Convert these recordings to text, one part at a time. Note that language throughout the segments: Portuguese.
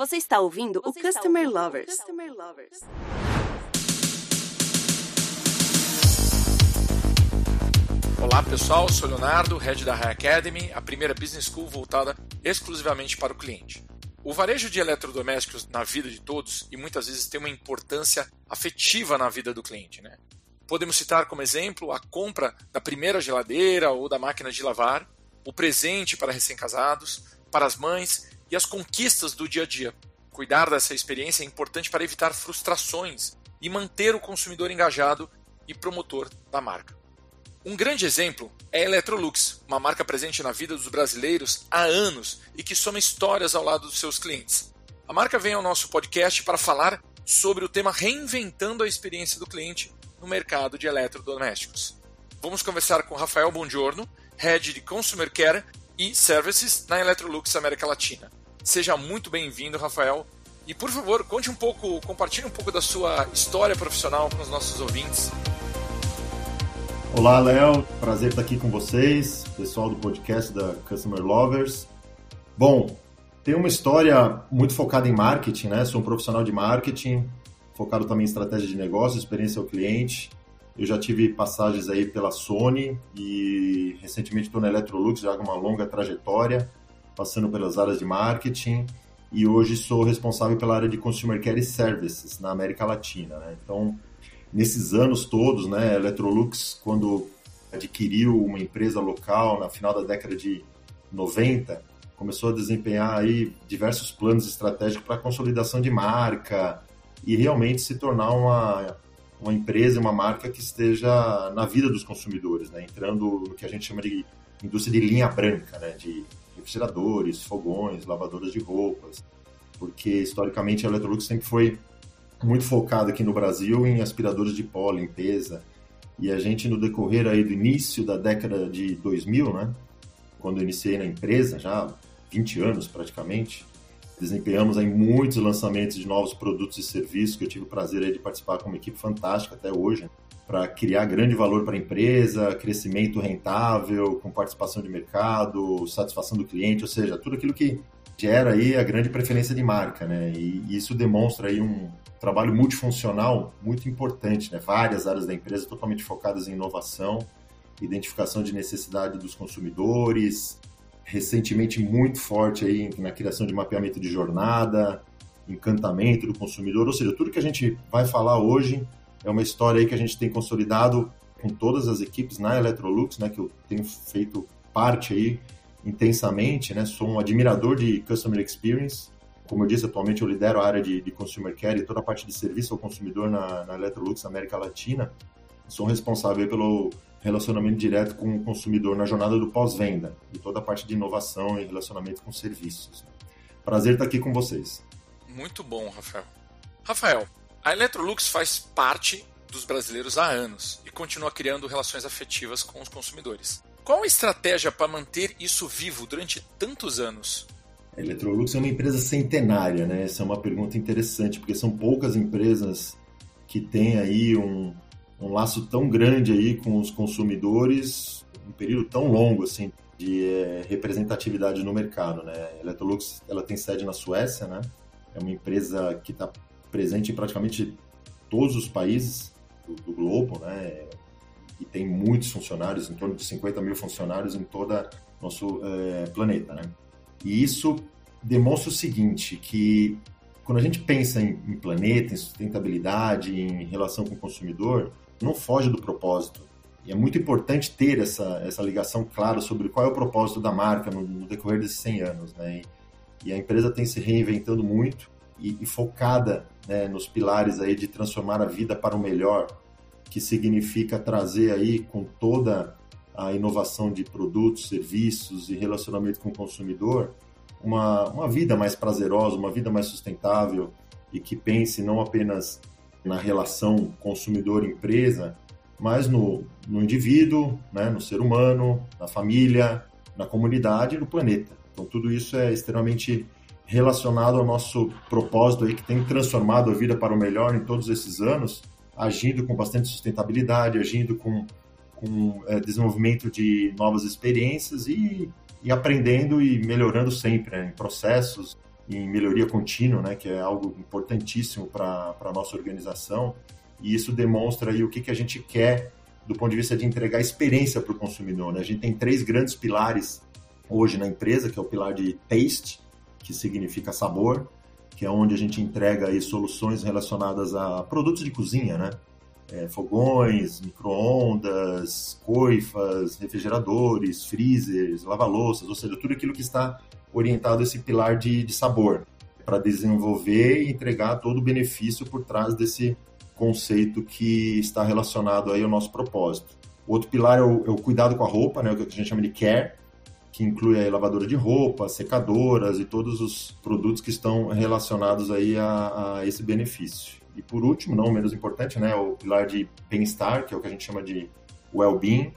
Você está ouvindo Você o Customer ouvindo Lovers. Customer Lovers. Olá pessoal, sou Leonardo, head da High Academy, a primeira business school voltada exclusivamente para o cliente. O varejo de eletrodomésticos na vida de todos e muitas vezes tem uma importância afetiva na vida do cliente. Né? Podemos citar como exemplo a compra da primeira geladeira ou da máquina de lavar, o presente para recém-casados, para as mães e as conquistas do dia a dia. Cuidar dessa experiência é importante para evitar frustrações e manter o consumidor engajado e promotor da marca. Um grande exemplo é a Electrolux, uma marca presente na vida dos brasileiros há anos e que soma histórias ao lado dos seus clientes. A marca vem ao nosso podcast para falar sobre o tema reinventando a experiência do cliente no mercado de eletrodomésticos. Vamos conversar com Rafael Bongiorno, Head de Consumer Care e Services na Electrolux América Latina. Seja muito bem-vindo, Rafael. E por favor, conte um pouco, compartilhe um pouco da sua história profissional com os nossos ouvintes. Olá, Léo. Prazer estar aqui com vocês, pessoal do podcast da Customer Lovers. Bom, tenho uma história muito focada em marketing, né? Sou um profissional de marketing, focado também em estratégia de negócio, experiência ao cliente. Eu já tive passagens aí pela Sony e recentemente estou na Electrolux, já com uma longa trajetória, passando pelas áreas de marketing e hoje sou responsável pela área de Consumer Care Services na América Latina. Né? Então, nesses anos todos, né, a Electrolux, quando adquiriu uma empresa local na final da década de 90, começou a desempenhar aí diversos planos estratégicos para consolidação de marca e realmente se tornar uma uma empresa, uma marca que esteja na vida dos consumidores, né? entrando no que a gente chama de indústria de linha branca, né? de refrigeradores, fogões, lavadoras de roupas, porque historicamente a Electrolux sempre foi muito focada aqui no Brasil em aspiradores de pó, limpeza, e a gente no decorrer aí do início da década de 2000, né, quando eu iniciei na empresa, já 20 anos praticamente, Desempenhamos aí muitos lançamentos de novos produtos e serviços que eu tive o prazer aí de participar com uma equipe fantástica até hoje, para criar grande valor para a empresa, crescimento rentável, com participação de mercado, satisfação do cliente, ou seja, tudo aquilo que gera aí a grande preferência de marca, né? E isso demonstra aí um trabalho multifuncional muito importante, né? Várias áreas da empresa totalmente focadas em inovação, identificação de necessidade dos consumidores, recentemente muito forte aí na criação de mapeamento de jornada, encantamento do consumidor, ou seja, tudo que a gente vai falar hoje é uma história aí que a gente tem consolidado com todas as equipes na Electrolux, né, que eu tenho feito parte aí intensamente, né, sou um admirador de Customer Experience, como eu disse, atualmente eu lidero a área de, de Consumer Care e toda a parte de serviço ao consumidor na, na Electrolux América Latina, sou responsável pelo relacionamento direto com o consumidor na jornada do pós-venda e toda a parte de inovação e relacionamento com serviços. Prazer estar aqui com vocês. Muito bom, Rafael. Rafael, a Electrolux faz parte dos brasileiros há anos e continua criando relações afetivas com os consumidores. Qual a estratégia para manter isso vivo durante tantos anos? A Electrolux é uma empresa centenária, né? Essa é uma pergunta interessante, porque são poucas empresas que têm aí um, um laço tão grande aí com os consumidores, um período tão longo assim de é, representatividade no mercado, né? A Electrolux, ela tem sede na Suécia, né? É uma empresa que está presente em praticamente todos os países do, do, globo, né? E tem muitos funcionários, em torno de 50 mil funcionários em todo nosso é, planeta, né? E isso demonstra o seguinte, que quando a gente pensa em, em planeta, em sustentabilidade, em relação com o consumidor, não foge do propósito. E é muito importante ter essa, essa ligação clara sobre qual é o propósito da marca no, no decorrer desses 100 anos. Né? E, e, a empresa tem se reinventando muito e, e focada né, nos pilares aí de transformar a vida para o melhor, que significa trazer aí com toda a inovação de produtos, serviços e relacionamento com o consumidor, uma, uma vida mais prazerosa, uma vida mais sustentável e que pense não apenas na relação consumidor-empresa, mas no, no indivíduo, né, no ser humano, na família, na comunidade e no planeta. Então, tudo isso é extremamente relacionado ao nosso propósito aí, que tem transformado a vida para o melhor em todos esses anos, agindo com bastante sustentabilidade, agindo com, com é, desenvolvimento de novas experiências e, e aprendendo e melhorando sempre né, em processos, em melhoria contínua, né, que é algo importantíssimo para a nossa organização, e isso demonstra aí o que, que a gente quer do ponto de vista de entregar experiência para o consumidor. Né? A gente tem três grandes pilares hoje na empresa, que é o pilar de taste, que significa sabor, que é onde a gente entrega aí soluções relacionadas a produtos de cozinha, né? É, fogões, micro-ondas, coifas, refrigeradores, freezers, lava-louças, ou seja, tudo aquilo que está orientado a esse pilar de, de sabor, para desenvolver e entregar todo o benefício por trás desse conceito que está relacionado aí ao nosso propósito. O outro pilar é o, é o cuidado com a roupa, né, o que a gente chama de care, que inclui a lavadora de roupa, secadoras e todos os produtos que estão relacionados aí a, a esse benefício. E por último, não menos importante, né, o pilar de bem-estar, que é o que a gente chama de well-being,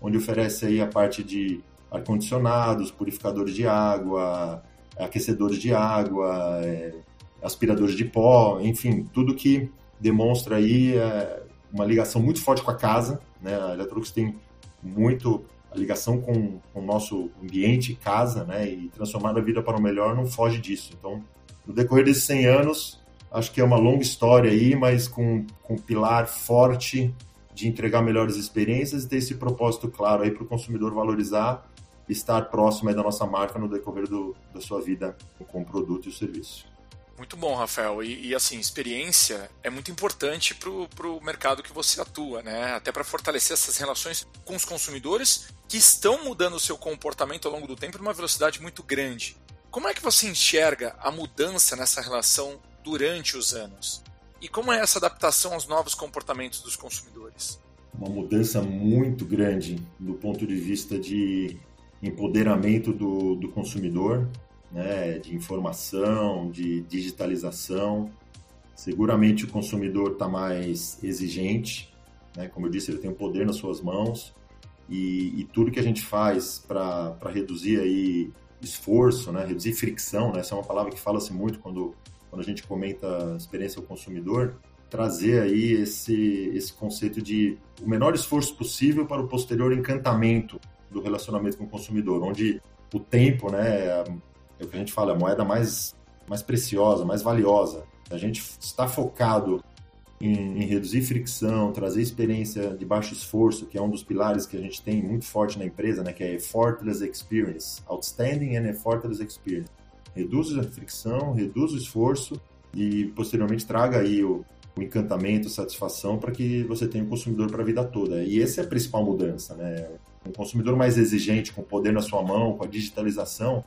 onde oferece aí a parte de ar-condicionados, purificadores de água, aquecedores de água, é, aspiradores de pó, enfim, tudo que demonstra aí é, uma ligação muito forte com a casa. Né? A Electrolux tem muito a ligação com, com o nosso ambiente, casa, né? e transformar a vida para o melhor não foge disso. Então, no decorrer desses 100 anos, acho que é uma longa história aí, mas com, com um pilar forte de entregar melhores experiências e ter esse propósito claro aí para o consumidor valorizar estar próximo da nossa marca no decorrer do, da sua vida com o produto e o serviço. Muito bom, Rafael. E, e, assim, experiência é muito importante para o mercado que você atua, né? Até para fortalecer essas relações com os consumidores que estão mudando o seu comportamento ao longo do tempo numa velocidade muito grande. Como é que você enxerga a mudança nessa relação durante os anos? E como é essa adaptação aos novos comportamentos dos consumidores? Uma mudança muito grande do ponto de vista de empoderamento do, do consumidor, né, de informação, de digitalização. Seguramente o consumidor está mais exigente, né? como eu disse, ele tem o poder nas suas mãos e, e tudo que a gente faz para reduzir aí esforço, né? reduzir fricção, né? essa é uma palavra que fala-se muito quando, quando a gente comenta a experiência do consumidor, trazer aí esse, esse conceito de o menor esforço possível para o posterior encantamento do relacionamento com o consumidor, onde o tempo, né, é, o que a gente fala, é a moeda mais, mais preciosa, mais valiosa. A gente está focado em, em, reduzir fricção, trazer experiência de baixo esforço, que é um dos pilares que a gente tem muito forte na empresa, né, que é effortless experience, outstanding and effortless experience. Reduz a fricção, reduz o esforço e posteriormente traga aí o, o encantamento, satisfação para que você tenha o um consumidor para a vida toda. E essa é a principal mudança, né? um consumidor mais exigente, com poder na sua mão, com a digitalização,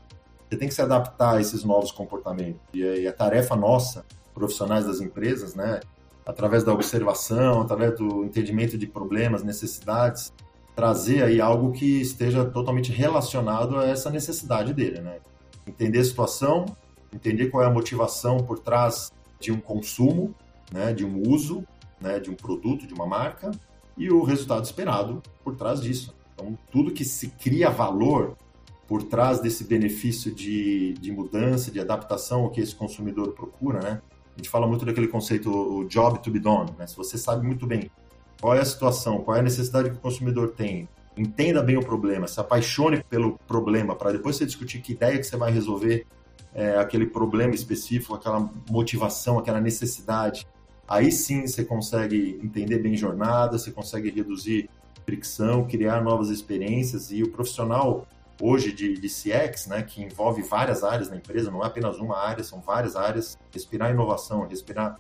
você tem que se adaptar a esses novos comportamentos. E a tarefa nossa, profissionais das empresas, né, através da observação, através do entendimento de problemas, necessidades, trazer aí algo que esteja totalmente relacionado a essa necessidade dele, né? Entender a situação, entender qual é a motivação por trás de um consumo, né, de um uso, né, de um produto, de uma marca e o resultado esperado por trás disso. Então, tudo que se cria valor por trás desse benefício de, de mudança, de adaptação ao que esse consumidor procura, né? A gente fala muito daquele conceito, o job to be done, né? Se você sabe muito bem qual é a situação, qual é a necessidade que o consumidor tem, entenda bem o problema, se apaixone pelo problema, para depois você discutir que ideia que você vai resolver é, aquele problema específico, aquela motivação, aquela necessidade. Aí sim você consegue entender bem jornada, você consegue reduzir fricção, criar novas experiências e o profissional hoje de, de CX, né, que envolve várias áreas na empresa, não é apenas uma área, são várias áreas, respirar inovação, respirar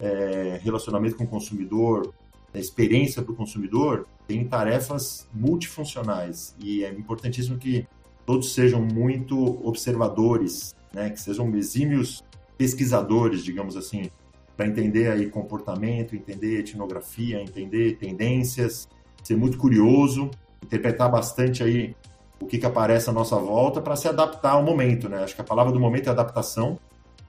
é, relacionamento com o consumidor, experiência para o consumidor, tem tarefas multifuncionais. E é importantíssimo que todos sejam muito observadores, né, que sejam exímios pesquisadores, digamos assim, para entender aí comportamento, entender etnografia, entender tendências, ser muito curioso, interpretar bastante aí o que, que aparece à nossa volta para se adaptar ao momento, né? Acho que a palavra do momento é adaptação.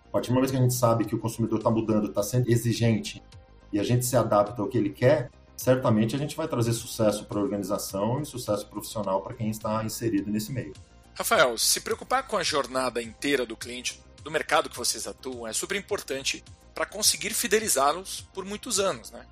A partir do momento que a gente sabe que o consumidor está mudando, está sendo exigente e a gente se adapta ao que ele quer, certamente a gente vai trazer sucesso para a organização e sucesso profissional para quem está inserido nesse meio. Rafael, se preocupar com a jornada inteira do cliente, do mercado que vocês atuam, é super importante para conseguir fidelizá-los por muitos anos, né?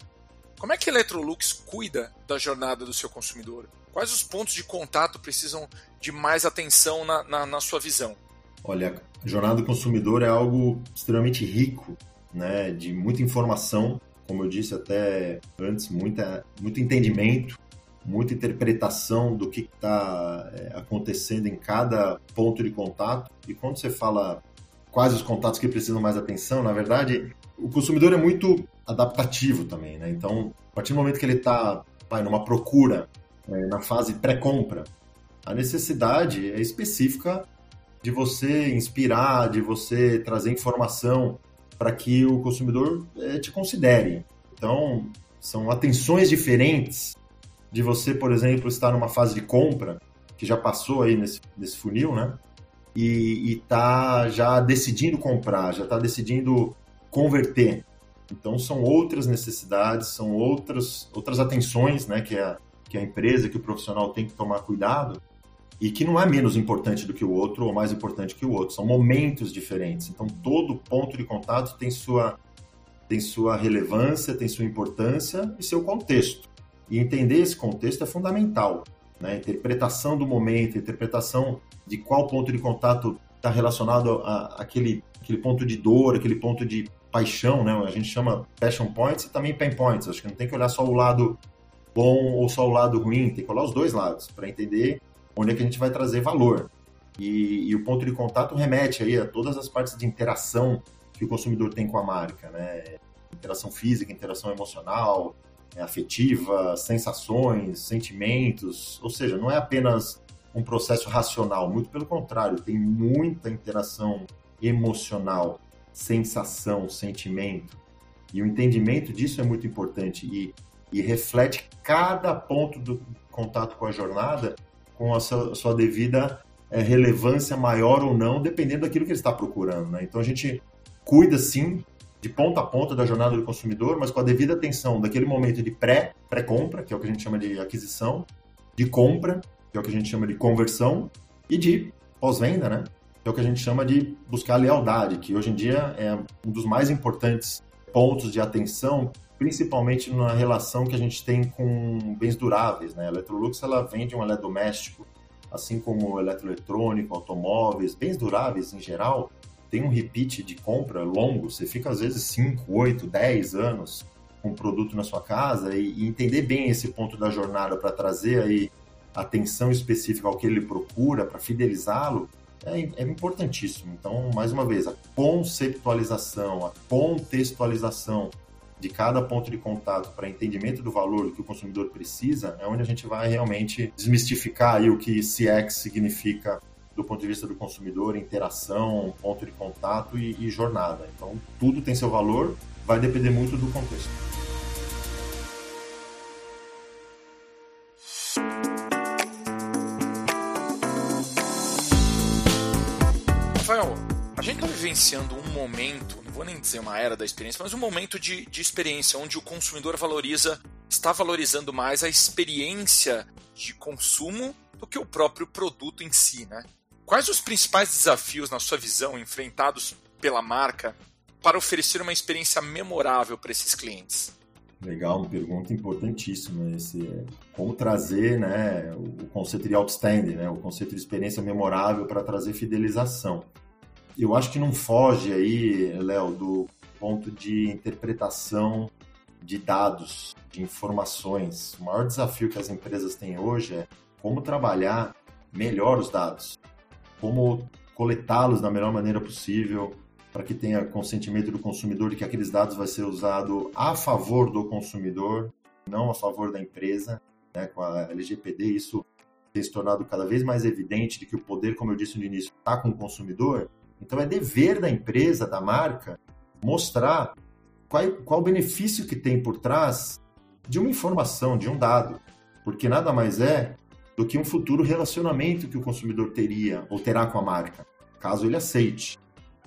Como é que a Electrolux cuida da jornada do seu consumidor? Quais os pontos de contato precisam de mais atenção na, na, na sua visão? Olha, a jornada do consumidor é algo extremamente rico, né, de muita informação, como eu disse até antes, muita, muito entendimento, muita interpretação do que está é, acontecendo em cada ponto de contato. E quando você fala quais os contatos que precisam mais atenção, na verdade, o consumidor é muito adaptativo também, né? Então, a partir do momento que ele está numa procura, na fase pré-compra, a necessidade é específica de você inspirar, de você trazer informação para que o consumidor é, te considere. Então, são atenções diferentes de você, por exemplo, estar numa fase de compra, que já passou aí nesse, nesse funil, né? E está já decidindo comprar, já está decidindo converter. Então, são outras necessidades, são outras, outras atenções né, que, a, que a empresa, que o profissional tem que tomar cuidado e que não é menos importante do que o outro ou mais importante que o outro. São momentos diferentes. Então, todo ponto de contato tem sua, tem sua relevância, tem sua importância e seu contexto. E entender esse contexto é fundamental. Né? A interpretação do momento, a interpretação de qual ponto de contato está relacionado a, aquele, aquele ponto de dor, aquele ponto de paixão, né? A gente chama passion points e também pain points. Acho que não tem que olhar só o lado bom ou só o lado ruim, tem que olhar os dois lados para entender onde é que a gente vai trazer valor. E, e, o ponto de contato remete aí a todas as partes de interação que o consumidor tem com a marca, né? Interação física, interação emocional, é, afetiva, sensações, sentimentos, ou seja, não é apenas um processo racional, muito pelo contrário, tem muita interação emocional, sensação, sentimento. E o entendimento disso é muito importante e, e reflete cada ponto do contato com a jornada com a sua, sua devida é, relevância maior ou não, dependendo daquilo que ele está procurando. Né? Então a gente cuida sim de ponta a ponta da jornada do consumidor, mas com a devida atenção daquele momento de pré, pré-compra, que é o que a gente chama de aquisição, de compra, que é o que a gente chama de conversão, e de pós-venda, né? Que é o que a gente chama de buscar lealdade, que hoje em dia é um dos mais importantes pontos de atenção, principalmente na relação que a gente tem com bens duráveis, né? A Electrolux ela vende um eletrodoméstico, assim como eletroeletrônico, automóveis, bens duráveis em geral, tem um repeat de compra longo, você fica às vezes 5, 8, 10 anos com o produto na sua casa e, e entender bem esse ponto da jornada para trazer aí atenção específica ao que ele procura, para fidelizá-lo, é, é, importantíssimo. Então, mais uma vez, a conceptualização, a contextualização de cada ponto de contato para entendimento do valor que o consumidor precisa é onde a gente vai realmente desmistificar aí o que CX significa do ponto de vista do consumidor, interação, ponto de contato e, e jornada. Então, tudo tem seu valor, vai depender muito do contexto. Vivenciando um momento, não vou nem dizer uma era da experiência, mas um momento de, de experiência onde o consumidor valoriza, está valorizando mais a experiência de consumo do que o próprio produto em si, né? Quais os principais desafios, na sua visão, enfrentados pela marca para oferecer uma experiência memorável para esses clientes? Legal, uma pergunta importantíssima. Esse, é como trazer né, o conceito de outstanding, né, o conceito de experiência memorável para trazer fidelização. Eu acho que não foge aí, Léo, do ponto de interpretação de dados, de informações. O maior desafio que as empresas têm hoje é como trabalhar melhor os dados como coletá-los da melhor maneira possível para que tenha consentimento do consumidor de que aqueles dados vai ser usado a favor do consumidor, não a favor da empresa. Né? Com a LGPD isso tem se tornado cada vez mais evidente de que o poder, como eu disse no início, está com o consumidor. Então é dever da empresa, da marca, mostrar qual, qual o benefício que tem por trás de uma informação, de um dado. Porque nada mais é do que um futuro relacionamento que o consumidor teria ou terá com a marca, caso ele aceite.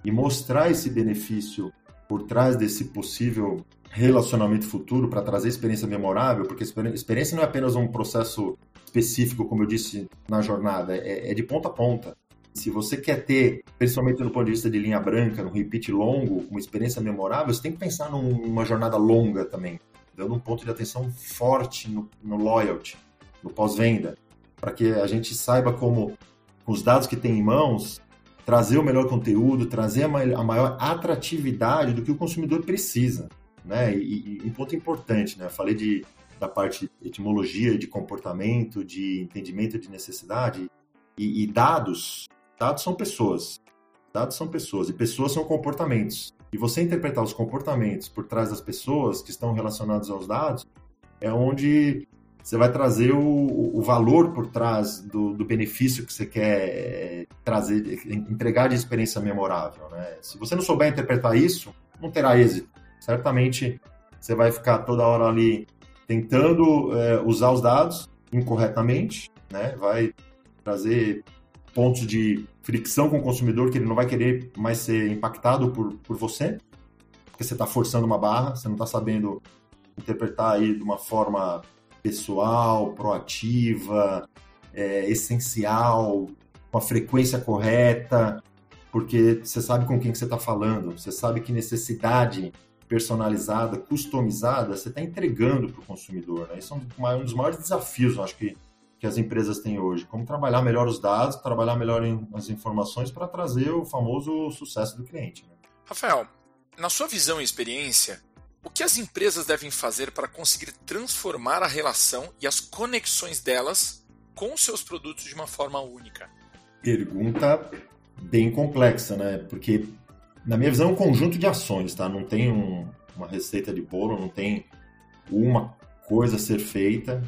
E mostrar esse benefício por trás desse possível relacionamento futuro para trazer experiência memorável, porque experiência não é apenas um processo específico, como eu disse na jornada, é, é de ponta a ponta. Se você quer ter, principalmente do ponto de vista de linha branca, um repeat longo, uma experiência memorável, você tem que pensar numa jornada longa também, dando um ponto de atenção forte no, no loyalty, no pós-venda para que a gente saiba como, com os dados que tem em mãos, trazer o melhor conteúdo, trazer a maior atratividade do que o consumidor precisa. Né? E, e um ponto importante, né? Eu falei de, da parte de etimologia, de comportamento, de entendimento de necessidade. E, e dados, dados são pessoas. Dados são pessoas e pessoas são comportamentos. E você interpretar os comportamentos por trás das pessoas que estão relacionados aos dados é onde você vai trazer o, o valor por trás do, do, benefício que você quer eh, trazer, entregar de experiência memorável. Né? Se você não souber interpretar isso, não terá êxito. Certamente você vai ficar toda hora ali tentando é, usar os dados incorretamente, né? vai trazer pontos de fricção com o consumidor que ele não vai querer mais ser impactado por, por você, porque você está forçando uma barra, você não está sabendo interpretar aí de uma forma pessoal, proativa, é, essencial, com a frequência correta, porque você sabe com quem que você está falando, você sabe que necessidade personalizada, customizada, você está entregando para o consumidor. Né? Isso é um dos maiores desafios, acho que, que as empresas têm hoje. Como trabalhar melhor os dados, trabalhar melhor as informações para trazer o famoso sucesso do cliente. Né? Rafael, na sua visão e experiência, o que as empresas devem fazer para conseguir transformar a relação e as conexões delas com seus produtos de uma forma única? Pergunta bem complexa, né? Porque, na minha visão, é um conjunto de ações, tá? Não tem um, uma receita de bolo, não tem uma coisa a ser feita.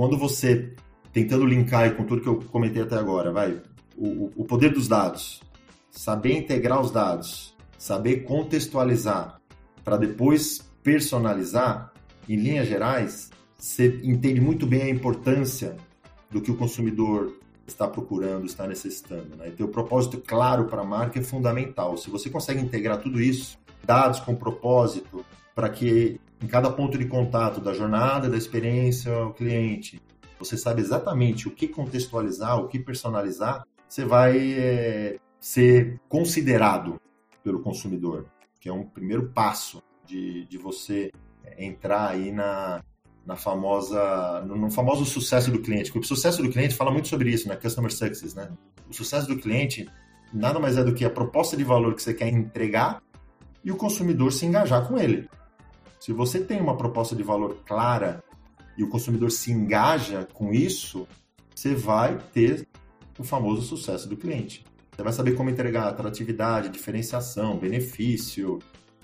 Quando você, tentando linkar com tudo que eu comentei até agora, vai, o, o poder dos dados, saber integrar os dados, saber contextualizar, para depois personalizar, em linhas gerais, você entende muito bem a importância do que o consumidor está procurando, está necessitando. Né? E ter o propósito claro para a marca é fundamental. Se você consegue integrar tudo isso, dados com propósito, para que em cada ponto de contato da jornada, da experiência ao cliente, você sabe exatamente o que contextualizar, o que personalizar, você vai é, ser considerado pelo consumidor que é um primeiro passo de, de você entrar aí na, na famosa, no, no, famoso sucesso do cliente. Porque o sucesso do cliente fala muito sobre isso, né? Customer Success, né? O sucesso do cliente nada mais é do que a proposta de valor que você quer entregar e o consumidor se engajar com ele. Se você tem uma proposta de valor clara e o consumidor se engaja com isso, você vai ter o famoso sucesso do cliente. Você vai saber como entregar atratividade, diferenciação, benefício,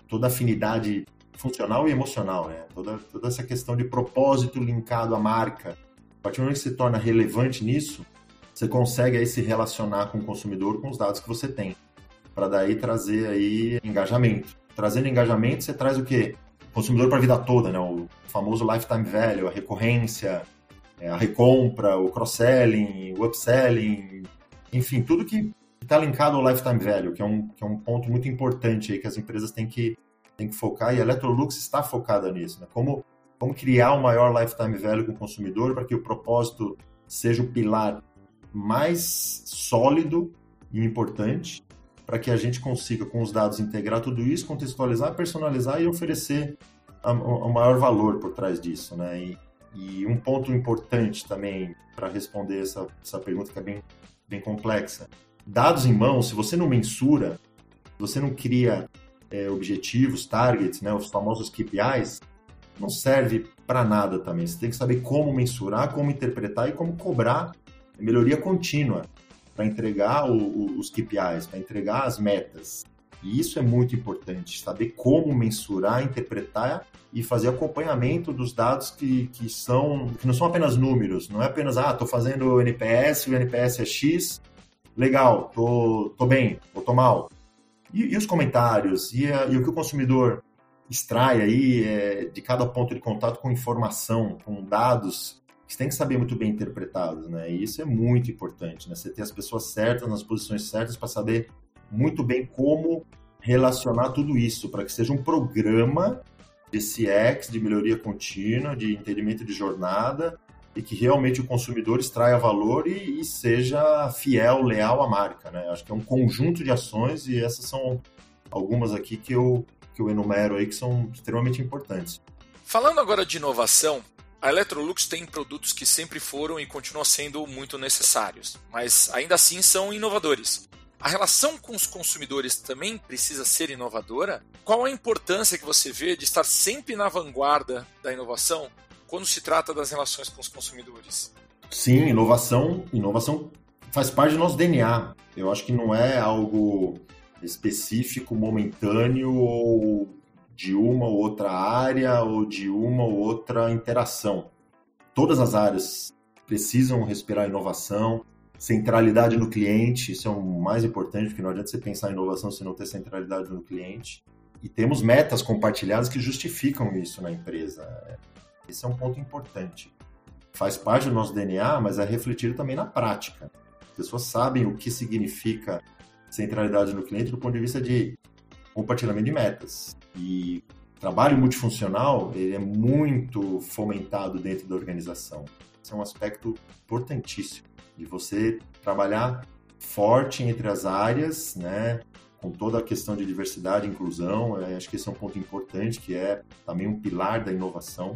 toda afinidade funcional e emocional, né? Toda, toda essa questão de propósito linkado à marca. A partir do momento que se torna relevante nisso, você consegue aí se relacionar com o consumidor com os dados que você tem, para daí trazer aí engajamento. Trazendo engajamento, você traz o quê? Consumidor para a vida toda, né? O famoso lifetime value, a recorrência, é, a recompra, o cross-selling, o upselling, enfim, tudo que está linkado ao lifetime value, que é, um, que é um ponto muito importante aí que as empresas têm que, têm que focar, e a Electrolux está focada nisso. Né? Como, como criar o um maior lifetime value com o consumidor para que o propósito seja o pilar mais sólido e importante para que a gente consiga, com os dados, integrar tudo isso, contextualizar, personalizar e oferecer o maior valor por trás disso. Né? E, e um ponto importante também para responder essa, essa pergunta que é bem, bem complexa dados em mão, se você não mensura, você não cria é, objetivos, targets, né, os famosos KPIs, não serve para nada também. Você tem que saber como mensurar, como interpretar e como cobrar melhoria contínua para entregar o, o, os KPIs, para entregar as metas. E isso é muito importante, saber como mensurar, interpretar e fazer acompanhamento dos dados que, que são que não são apenas números, não é apenas ah, estou fazendo o NPS, o NPS é X, legal, tô, tô bem, ou mal. E, e os comentários, e, a, e, o que o consumidor extrai aí é, de cada ponto de contato com informação, com dados, que você tem que saber muito bem interpretados, né? E isso é muito importante, né? Você ter as pessoas certas, nas posições certas, para saber muito bem como relacionar tudo isso, para que seja um programa de CX, de melhoria contínua, de entendimento de jornada, e que realmente o consumidor extraia valor e, e, seja fiel, leal à marca. Né? Acho que é um conjunto de ações e essas são algumas aqui que eu, que eu enumero aí que são extremamente importantes. Falando agora de inovação, a Electrolux tem produtos que sempre foram e continuam sendo muito necessários, mas ainda assim são inovadores. A relação com os consumidores também precisa ser inovadora? Qual a importância que você vê de estar sempre na vanguarda da inovação quando se trata das relações com os consumidores? Sim, inovação, inovação faz parte do nosso DNA. Eu acho que não é algo específico, momentâneo ou de uma ou outra área ou de uma ou outra interação. Todas as áreas precisam respirar inovação, centralidade no cliente, isso é o mais importante, porque não adianta você pensar em inovação se não ter centralidade no cliente. E temos metas compartilhadas que justificam isso na empresa. Esse é um ponto importante. Faz parte do nosso DNA, mas é refletido também na prática. As pessoas sabem o que significa centralidade no cliente do ponto de vista de compartilhamento de metas. E trabalho multifuncional ele é muito fomentado dentro da organização. Esse é um aspecto importantíssimo de você trabalhar forte entre as áreas, né? Com toda a questão de diversidade e inclusão, eu acho que esse é um ponto importante, que é também um pilar da inovação,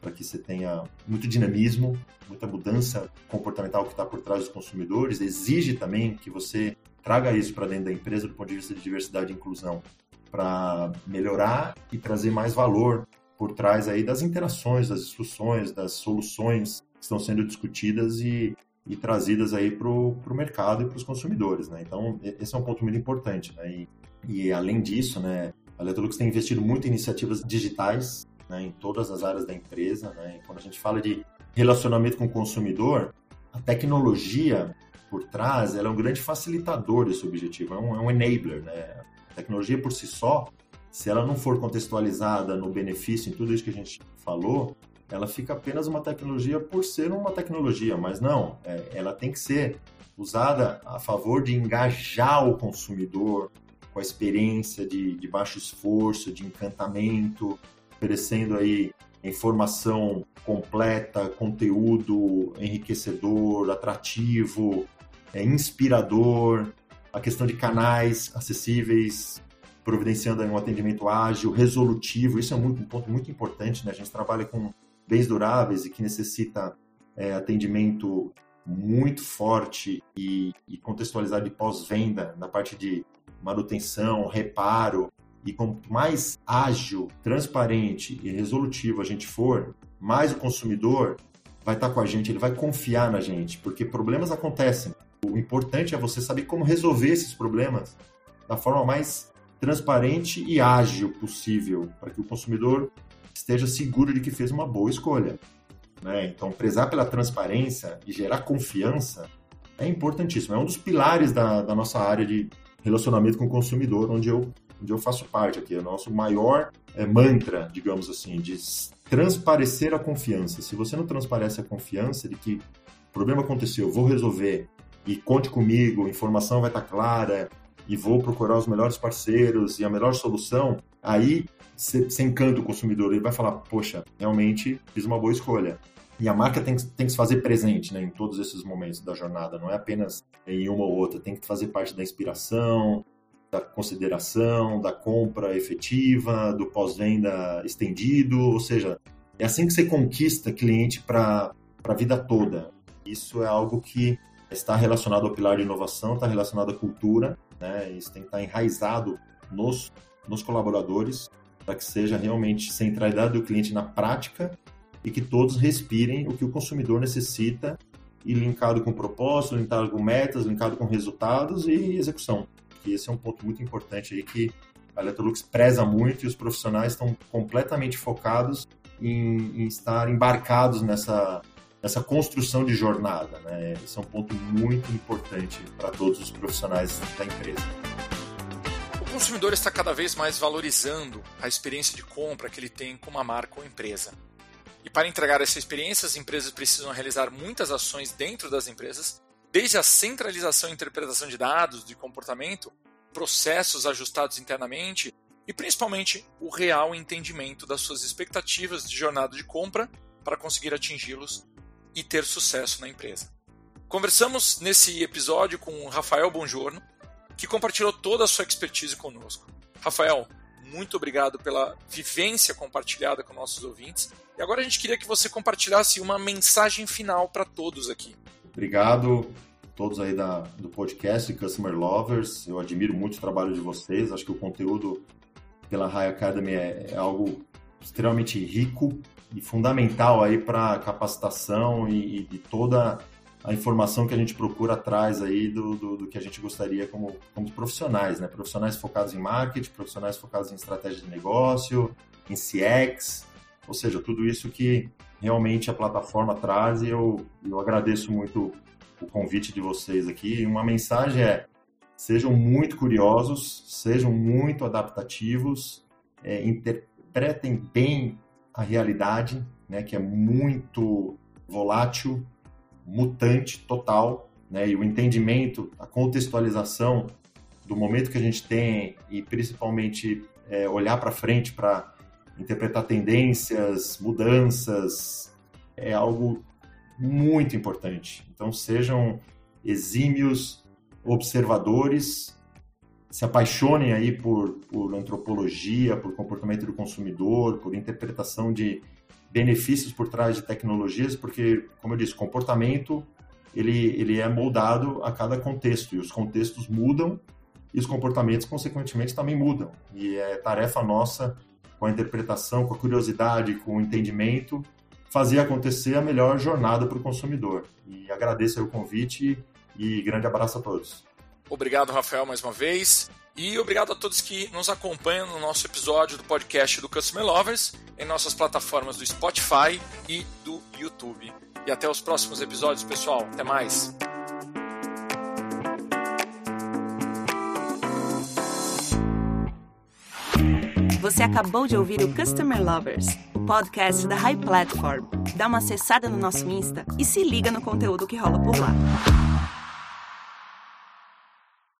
para que você tenha muito dinamismo, muita mudança comportamental que está por trás dos consumidores. Exige também que você traga isso para dentro da empresa do ponto de vista de diversidade e inclusão, para melhorar e trazer mais valor por trás aí das interações, das discussões, das soluções que estão sendo discutidas e, e trazidas aí para o mercado e para os consumidores, né? Então, esse é um ponto muito importante, né? E, e além disso, né, a Electrolux tem investido muito em iniciativas digitais, né, em todas as áreas da empresa, né? E quando a gente fala de relacionamento com o consumidor, a tecnologia por trás, ela é um grande facilitador desse objetivo, é um, é um enabler, né? A tecnologia por si só, se ela não for contextualizada no benefício, em tudo isso que a gente falou, ela fica apenas uma tecnologia por ser uma tecnologia, mas não, é, ela tem que ser usada a favor de engajar o consumidor com a experiência de, de baixo esforço, de encantamento, oferecendo aí informação completa, conteúdo enriquecedor, atrativo, é, inspirador, a questão de canais acessíveis, providenciando um atendimento ágil, resolutivo, isso é muito, um ponto muito importante, né? A gente trabalha com bens duráveis e que necessita é, atendimento muito forte e, e contextualizado de pós-venda na parte de manutenção, reparo, e quanto mais ágil, transparente e resolutivo a gente for, mais o consumidor vai estar com a gente, ele vai confiar na gente, porque problemas acontecem. O importante é você saber como resolver esses problemas da forma mais transparente e ágil possível, para que o consumidor esteja seguro de que fez uma boa escolha. Né? Então, prezar pela transparência e gerar confiança é importantíssimo. É um dos pilares da, da nossa área de relacionamento com o consumidor, onde eu, onde eu faço parte aqui. É o nosso maior é, mantra, digamos assim, de transparecer a confiança. Se você não transparece a confiança de que o problema aconteceu, vou resolver e conte comigo, informação vai estar clara e vou procurar os melhores parceiros e a melhor solução, aí você encanta o consumidor. Ele vai falar, poxa, realmente fiz uma boa escolha. E a marca tem, tem que se fazer presente né, em todos esses momentos da jornada, não é apenas em uma ou outra, tem que fazer parte da inspiração, da consideração, da compra efetiva, do pós-venda estendido, ou seja, é assim que você conquista cliente para a vida toda. Isso é algo que está relacionado ao pilar de inovação, está relacionado à cultura, né? Isso tem que estar enraizado nos, nos colaboradores para que seja realmente centralidade do cliente na prática e que todos respirem o que o consumidor necessita e linkado com propósito, linkado com metas, linkado com resultados e execução. Que esse é um ponto muito importante aí que a Electrolux preza muito e os profissionais estão completamente focados em, em estar embarcados nessa essa construção de jornada. Né? Esse é um ponto muito importante para todos os profissionais da empresa. O consumidor está cada vez mais valorizando a experiência de compra que ele tem com uma marca ou empresa. E para entregar essa experiência, as empresas precisam realizar muitas ações dentro das empresas, desde a centralização e interpretação de dados, de comportamento, processos ajustados internamente e principalmente o real entendimento das suas expectativas de jornada de compra para conseguir atingi-los e ter sucesso na empresa. Conversamos nesse episódio com Rafael Bonjorno, que compartilhou toda a sua expertise conosco. Rafael, muito obrigado pela vivência compartilhada com nossos ouvintes. E agora a gente queria que você compartilhasse uma mensagem final para todos aqui. Obrigado todos aí da, do podcast Customer Lovers. Eu admiro muito o trabalho de vocês. Acho que o conteúdo pela High Academy é, é algo extremamente rico e fundamental aí para capacitação e, e, toda a informação que a gente procura atrás aí do, do, do, que a gente gostaria como, como profissionais, né? Profissionais focados em marketing, profissionais focados em estratégia de negócio, em CX, ou seja, tudo isso que realmente a plataforma traz e eu, eu agradeço muito o convite de vocês aqui. Uma mensagem é: sejam muito curiosos, sejam muito adaptativos, é, interpretem bem a realidade, né, que é muito volátil, mutante total, né, e o entendimento, a contextualização do momento que a gente tem e principalmente é, olhar para frente para interpretar tendências, mudanças, é algo muito importante. Então sejam exímios observadores, se apaixonem aí por, por antropologia, por comportamento do consumidor, por interpretação de benefícios por trás de tecnologias, porque, como eu disse, comportamento ele, ele é moldado a cada contexto e os contextos mudam e os comportamentos, consequentemente, também mudam. E é tarefa nossa, com a interpretação, com a curiosidade, com o entendimento, fazer acontecer a melhor jornada para o consumidor. E agradeço o convite e grande abraço a todos. Obrigado, Rafael, mais uma vez. E obrigado a todos que nos acompanham no nosso episódio do podcast do Customer Lovers em nossas plataformas do Spotify e do YouTube. E até os próximos episódios, pessoal. Até mais. Você acabou de ouvir o Customer Lovers, o podcast da High Platform. Dá uma acessada no nosso Insta e se liga no conteúdo que rola por lá.